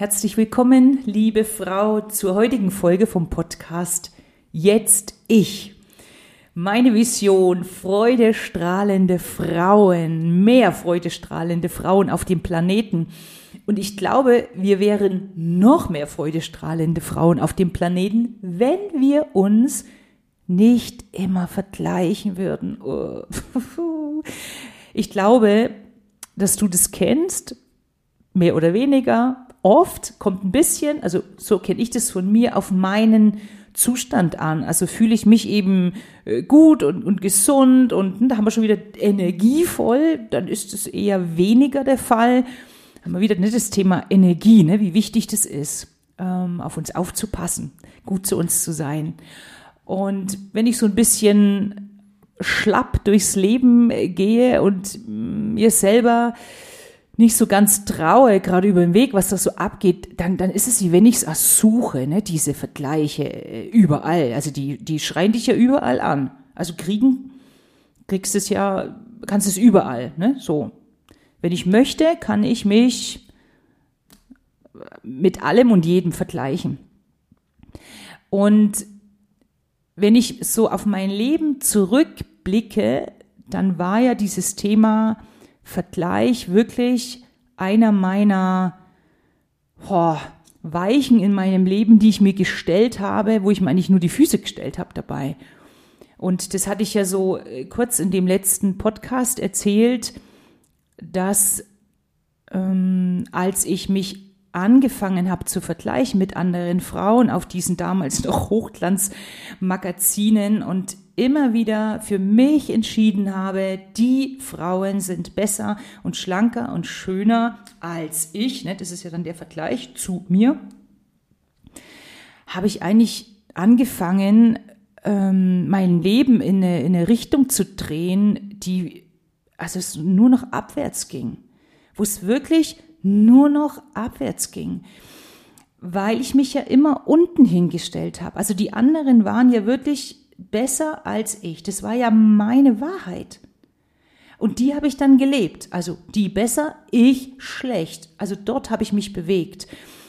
Herzlich willkommen, liebe Frau, zur heutigen Folge vom Podcast Jetzt ich. Meine Vision, freudestrahlende Frauen, mehr freudestrahlende Frauen auf dem Planeten. Und ich glaube, wir wären noch mehr freudestrahlende Frauen auf dem Planeten, wenn wir uns nicht immer vergleichen würden. Oh. Ich glaube, dass du das kennst, mehr oder weniger, oft kommt ein bisschen, also so kenne ich das von mir, auf meinen Zustand an. Also fühle ich mich eben äh, gut und, und gesund und hm, da haben wir schon wieder energievoll, dann ist es eher weniger der Fall. Haben wir wieder nicht das Thema Energie, ne, wie wichtig das ist, ähm, auf uns aufzupassen, gut zu uns zu sein. Und wenn ich so ein bisschen schlapp durchs Leben äh, gehe und hm, mir selber nicht so ganz traue, gerade über den Weg, was da so abgeht, dann, dann ist es wie wenn ich es ersuche, ne, diese Vergleiche äh, überall. Also die, die schreien dich ja überall an. Also kriegen, kriegst es ja, kannst es überall, ne, so. Wenn ich möchte, kann ich mich mit allem und jedem vergleichen. Und wenn ich so auf mein Leben zurückblicke, dann war ja dieses Thema Vergleich wirklich einer meiner oh, Weichen in meinem Leben, die ich mir gestellt habe, wo ich mir eigentlich nur die Füße gestellt habe dabei. Und das hatte ich ja so äh, kurz in dem letzten Podcast erzählt, dass ähm, als ich mich angefangen habe zu vergleichen mit anderen Frauen auf diesen damals noch Hochglanzmagazinen und immer wieder für mich entschieden habe, die Frauen sind besser und schlanker und schöner als ich, ne, das ist ja dann der Vergleich zu mir, habe ich eigentlich angefangen, ähm, mein Leben in eine, in eine Richtung zu drehen, die also es nur noch abwärts ging, wo es wirklich nur noch abwärts ging weil ich mich ja immer unten hingestellt habe. Also die anderen waren ja wirklich besser als ich. Das war ja meine Wahrheit. Und die habe ich dann gelebt. Also die besser, ich schlecht. Also dort habe ich mich bewegt.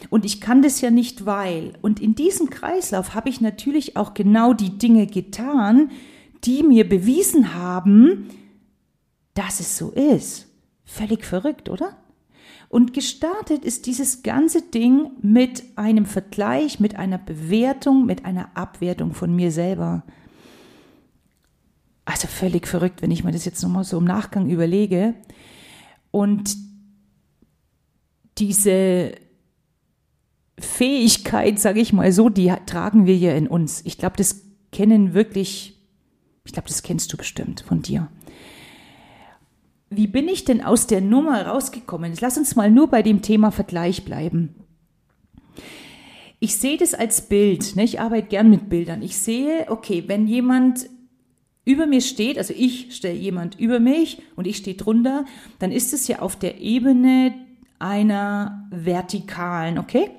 Und ich kann das ja nicht, weil. Und in diesem Kreislauf habe ich natürlich auch genau die Dinge getan, die mir bewiesen haben, dass es so ist. Völlig verrückt, oder? Und gestartet ist dieses ganze Ding mit einem Vergleich, mit einer Bewertung, mit einer Abwertung von mir selber. Also völlig verrückt, wenn ich mir das jetzt nochmal so im Nachgang überlege. Und diese Fähigkeit, sage ich mal so, die tragen wir ja in uns. Ich glaube, das kennen wirklich, ich glaube, das kennst du bestimmt von dir. Wie bin ich denn aus der Nummer rausgekommen? Lass uns mal nur bei dem Thema Vergleich bleiben. Ich sehe das als Bild. Ne? Ich arbeite gern mit Bildern. Ich sehe, okay, wenn jemand über mir steht, also ich stelle jemand über mich und ich stehe drunter, dann ist es ja auf der Ebene einer vertikalen, okay?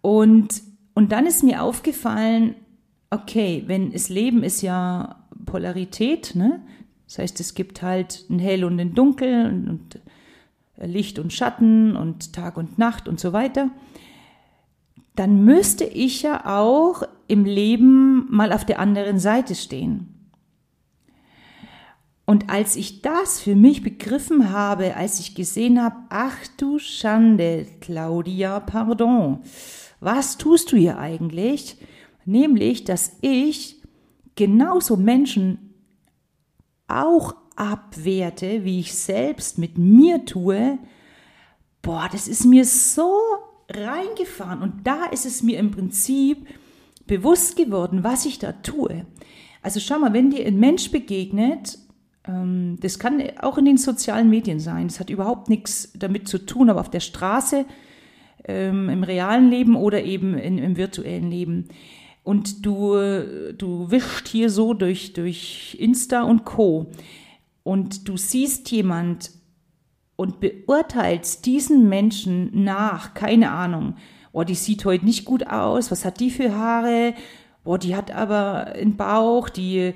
Und, und dann ist mir aufgefallen, okay, wenn das Leben ist ja Polarität, ne? Das heißt, es gibt halt ein Hell und ein Dunkel und, und Licht und Schatten und Tag und Nacht und so weiter. Dann müsste ich ja auch im Leben mal auf der anderen Seite stehen. Und als ich das für mich begriffen habe, als ich gesehen habe, ach du Schande, Claudia, pardon, was tust du hier eigentlich? Nämlich, dass ich genauso Menschen auch abwerte, wie ich selbst mit mir tue, boah, das ist mir so reingefahren. Und da ist es mir im Prinzip bewusst geworden, was ich da tue. Also schau mal, wenn dir ein Mensch begegnet, das kann auch in den sozialen Medien sein. Das hat überhaupt nichts damit zu tun, aber auf der Straße, ähm, im realen Leben oder eben in, im virtuellen Leben. Und du, du wischst hier so durch, durch Insta und Co. Und du siehst jemand und beurteilst diesen Menschen nach, keine Ahnung, oh, die sieht heute nicht gut aus, was hat die für Haare, oh, die hat aber einen Bauch, die,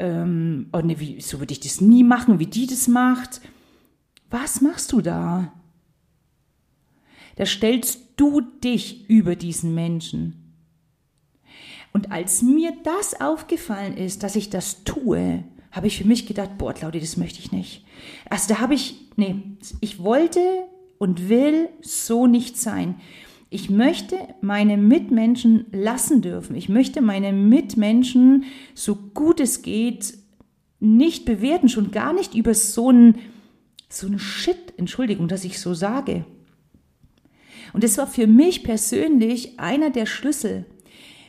ähm, oh ne, wie, so würde ich das nie machen, wie die das macht. Was machst du da? da stellst du dich über diesen Menschen. Und als mir das aufgefallen ist, dass ich das tue, habe ich für mich gedacht, boah, Claudia, das möchte ich nicht. Also da habe ich, nee, ich wollte und will so nicht sein. Ich möchte meine Mitmenschen lassen dürfen. Ich möchte meine Mitmenschen, so gut es geht, nicht bewerten, schon gar nicht über so ein, so Shit, Entschuldigung, dass ich so sage. Und das war für mich persönlich einer der Schlüssel.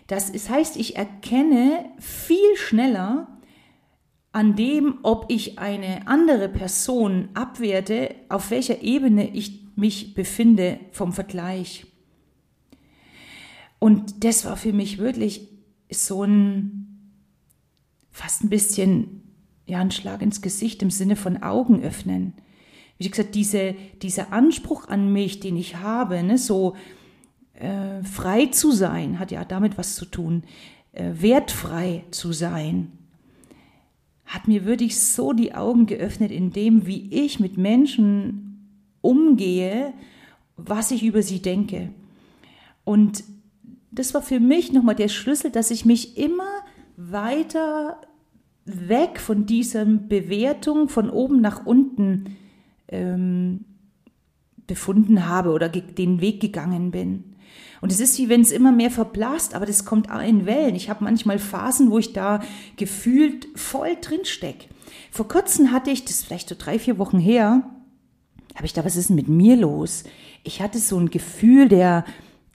Das heißt, ich erkenne viel schneller, an dem, ob ich eine andere Person abwerte, auf welcher Ebene ich mich befinde vom Vergleich. Und das war für mich wirklich so ein fast ein bisschen ja ein Schlag ins Gesicht im Sinne von Augen öffnen. Wie gesagt, diese, dieser Anspruch an mich, den ich habe, ne, so äh, frei zu sein, hat ja damit was zu tun, äh, wertfrei zu sein hat mir wirklich so die Augen geöffnet in dem, wie ich mit Menschen umgehe, was ich über sie denke. Und das war für mich nochmal der Schlüssel, dass ich mich immer weiter weg von dieser Bewertung von oben nach unten ähm, befunden habe oder den Weg gegangen bin. Und es ist wie wenn es immer mehr verblasst, aber das kommt in Wellen. Ich habe manchmal Phasen, wo ich da gefühlt voll drin stecke. Vor kurzem hatte ich, das ist vielleicht so drei, vier Wochen her, habe ich da, was ist denn mit mir los? Ich hatte so ein Gefühl der,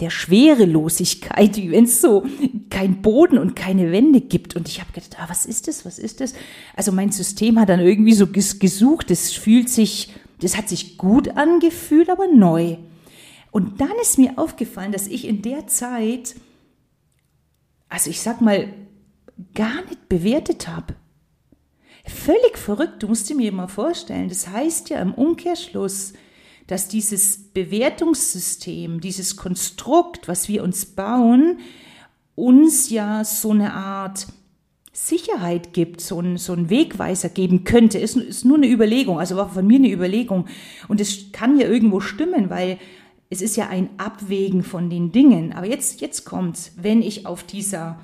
der Schwerelosigkeit, wenn es so kein Boden und keine Wände gibt. Und ich habe gedacht, ah, was ist das, was ist das? Also mein System hat dann irgendwie so gesucht, das fühlt sich, das hat sich gut angefühlt, aber neu. Und dann ist mir aufgefallen, dass ich in der Zeit, also ich sag mal, gar nicht bewertet habe. Völlig verrückt, du musst dir mir mal vorstellen. Das heißt ja im Umkehrschluss, dass dieses Bewertungssystem, dieses Konstrukt, was wir uns bauen, uns ja so eine Art Sicherheit gibt, so ein, so ein Wegweiser geben könnte, ist, ist nur eine Überlegung, also war von mir eine Überlegung. Und es kann ja irgendwo stimmen, weil es ist ja ein Abwägen von den Dingen. Aber jetzt, jetzt kommt's. Wenn ich auf dieser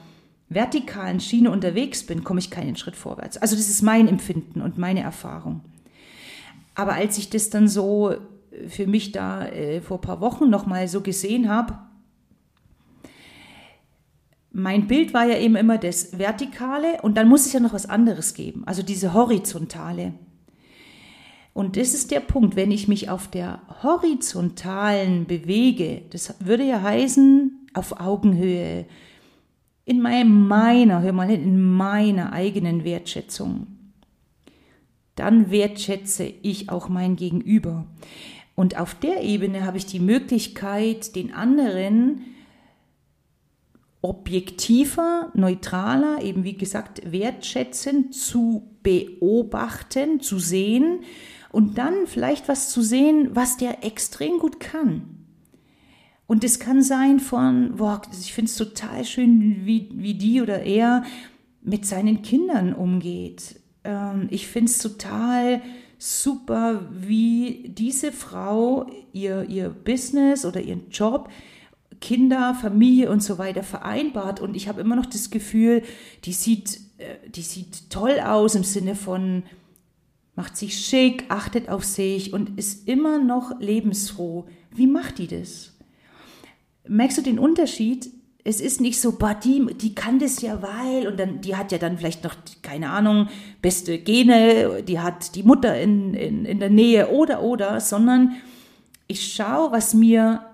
vertikalen Schiene unterwegs bin, komme ich keinen Schritt vorwärts. Also das ist mein Empfinden und meine Erfahrung. Aber als ich das dann so für mich da äh, vor ein paar Wochen nochmal so gesehen habe, mein Bild war ja eben immer das Vertikale und dann muss es ja noch was anderes geben, also diese Horizontale. Und das ist der Punkt, wenn ich mich auf der horizontalen bewege, das würde ja heißen, auf Augenhöhe, in meiner, hör mal hin, in meiner eigenen Wertschätzung, dann wertschätze ich auch mein Gegenüber. Und auf der Ebene habe ich die Möglichkeit, den anderen objektiver, neutraler, eben wie gesagt, wertschätzend zu beobachten, zu sehen und dann vielleicht was zu sehen, was der extrem gut kann. Und es kann sein von, boah, ich finde es total schön, wie, wie die oder er mit seinen Kindern umgeht. Ähm, ich finde es total super, wie diese Frau ihr, ihr Business oder ihren Job, Kinder, Familie und so weiter vereinbart. Und ich habe immer noch das Gefühl, die sieht, äh, die sieht toll aus im Sinne von, macht sich schick, achtet auf sich und ist immer noch lebensfroh. Wie macht die das? Merkst du den Unterschied? Es ist nicht so, bah, die, die kann das ja, weil, und dann, die hat ja dann vielleicht noch, keine Ahnung, beste Gene, die hat die Mutter in, in, in der Nähe oder, oder, sondern ich schaue, was mir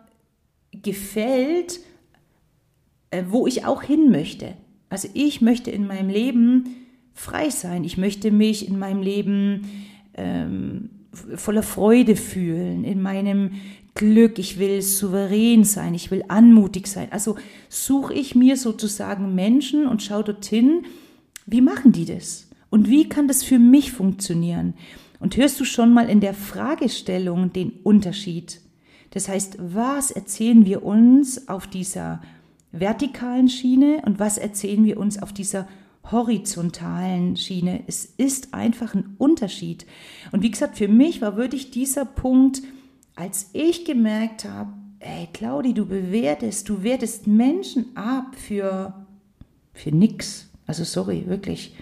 gefällt, äh, wo ich auch hin möchte. Also ich möchte in meinem Leben frei sein. Ich möchte mich in meinem Leben ähm, voller Freude fühlen, in meinem Glück. Ich will souverän sein. Ich will anmutig sein. Also suche ich mir sozusagen Menschen und schaue dorthin, wie machen die das? Und wie kann das für mich funktionieren? Und hörst du schon mal in der Fragestellung den Unterschied? Das heißt, was erzählen wir uns auf dieser vertikalen Schiene und was erzählen wir uns auf dieser horizontalen Schiene. Es ist einfach ein Unterschied. Und wie gesagt, für mich war wirklich dieser Punkt als ich gemerkt habe, ey Claudi, du bewertest, du wertest Menschen ab für, für nix. Also sorry, wirklich.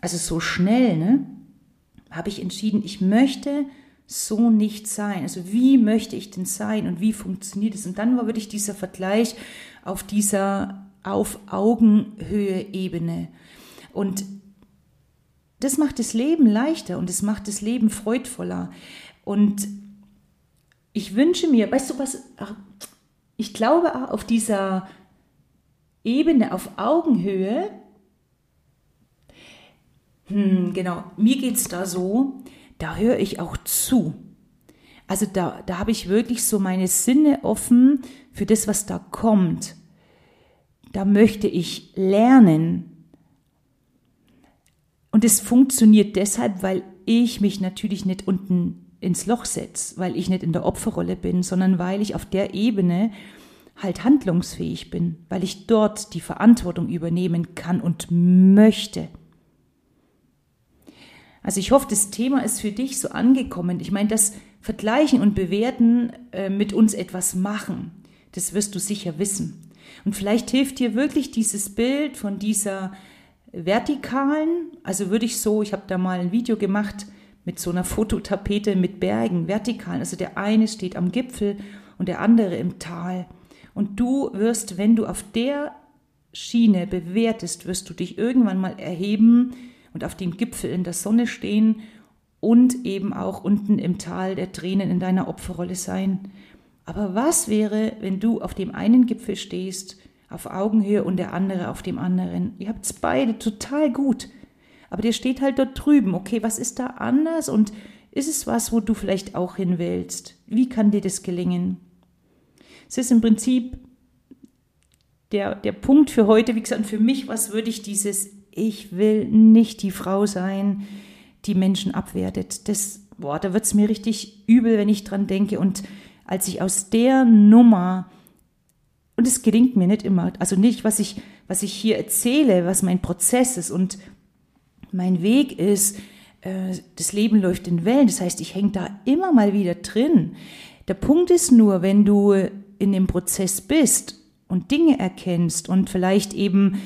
Also so schnell, ne? Habe ich entschieden, ich möchte so nicht sein. Also wie möchte ich denn sein und wie funktioniert es? Und dann war wirklich dieser Vergleich auf dieser auf Augenhöhe-Ebene. Und das macht das Leben leichter und es macht das Leben freudvoller. Und ich wünsche mir, weißt du was, ich glaube auf dieser Ebene, auf Augenhöhe, hm, genau, mir geht es da so, da höre ich auch zu. Also da, da habe ich wirklich so meine Sinne offen für das, was da kommt. Da möchte ich lernen. Und es funktioniert deshalb, weil ich mich natürlich nicht unten ins Loch setze, weil ich nicht in der Opferrolle bin, sondern weil ich auf der Ebene halt handlungsfähig bin, weil ich dort die Verantwortung übernehmen kann und möchte. Also ich hoffe, das Thema ist für dich so angekommen. Ich meine, das Vergleichen und Bewerten äh, mit uns etwas machen, das wirst du sicher wissen. Und vielleicht hilft dir wirklich dieses Bild von dieser vertikalen, also würde ich so, ich habe da mal ein Video gemacht mit so einer Fototapete mit Bergen, vertikalen, also der eine steht am Gipfel und der andere im Tal. Und du wirst, wenn du auf der Schiene bewertest, wirst du dich irgendwann mal erheben, und auf dem Gipfel in der Sonne stehen und eben auch unten im Tal der Tränen in deiner Opferrolle sein. Aber was wäre, wenn du auf dem einen Gipfel stehst, auf Augenhöhe und der andere auf dem anderen? Ihr habt es beide total gut. Aber der steht halt dort drüben. Okay, was ist da anders? Und ist es was, wo du vielleicht auch hin willst? Wie kann dir das gelingen? Es ist im Prinzip der, der Punkt für heute, wie gesagt, für mich, was würde ich dieses ich will nicht die Frau sein, die Menschen abwertet. Das, boah, da wird es mir richtig übel, wenn ich dran denke. Und als ich aus der Nummer, und es gelingt mir nicht immer, also nicht, was ich, was ich hier erzähle, was mein Prozess ist und mein Weg ist, äh, das Leben läuft in Wellen. Das heißt, ich hänge da immer mal wieder drin. Der Punkt ist nur, wenn du in dem Prozess bist und Dinge erkennst und vielleicht eben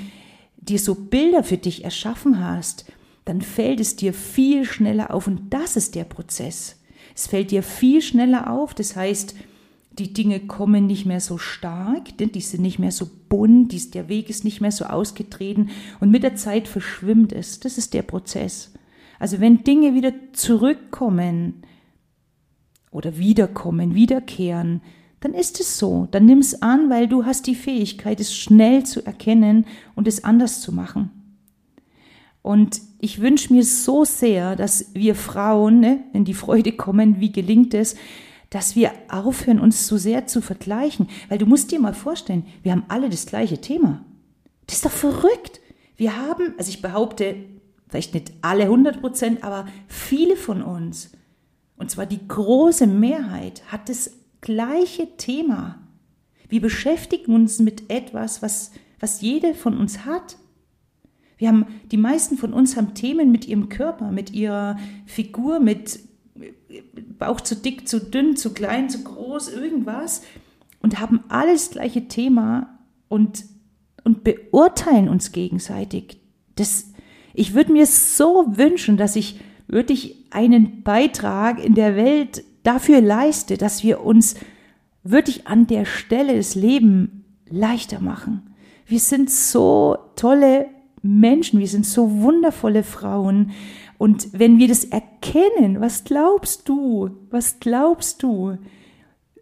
dir so Bilder für dich erschaffen hast, dann fällt es dir viel schneller auf und das ist der Prozess. Es fällt dir viel schneller auf, das heißt, die Dinge kommen nicht mehr so stark, denn die sind nicht mehr so bunt, der Weg ist nicht mehr so ausgetreten und mit der Zeit verschwimmt es. Das ist der Prozess. Also wenn Dinge wieder zurückkommen oder wiederkommen, wiederkehren, dann ist es so. Dann nimm es an, weil du hast die Fähigkeit, es schnell zu erkennen und es anders zu machen. Und ich wünsche mir so sehr, dass wir Frauen, ne, wenn die Freude kommen, wie gelingt es, dass wir aufhören, uns so sehr zu vergleichen. Weil du musst dir mal vorstellen, wir haben alle das gleiche Thema. Das ist doch verrückt. Wir haben, also ich behaupte, vielleicht nicht alle 100 Prozent, aber viele von uns, und zwar die große Mehrheit, hat das gleiche Thema. Wir beschäftigen uns mit etwas, was, was jede von uns hat. Wir haben, die meisten von uns haben Themen mit ihrem Körper, mit ihrer Figur, mit Bauch zu dick, zu dünn, zu klein, zu groß, irgendwas und haben alles gleiche Thema und, und beurteilen uns gegenseitig. Das, ich würde mir so wünschen, dass ich wirklich einen Beitrag in der Welt dafür leiste, dass wir uns wirklich an der Stelle des Lebens leichter machen. Wir sind so tolle Menschen, wir sind so wundervolle Frauen. Und wenn wir das erkennen, was glaubst du, was glaubst du,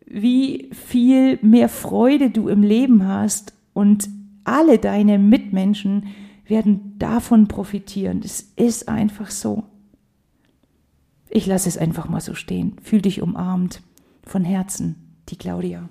wie viel mehr Freude du im Leben hast und alle deine Mitmenschen werden davon profitieren. Das ist einfach so. Ich lasse es einfach mal so stehen. Fühl dich umarmt. Von Herzen, die Claudia.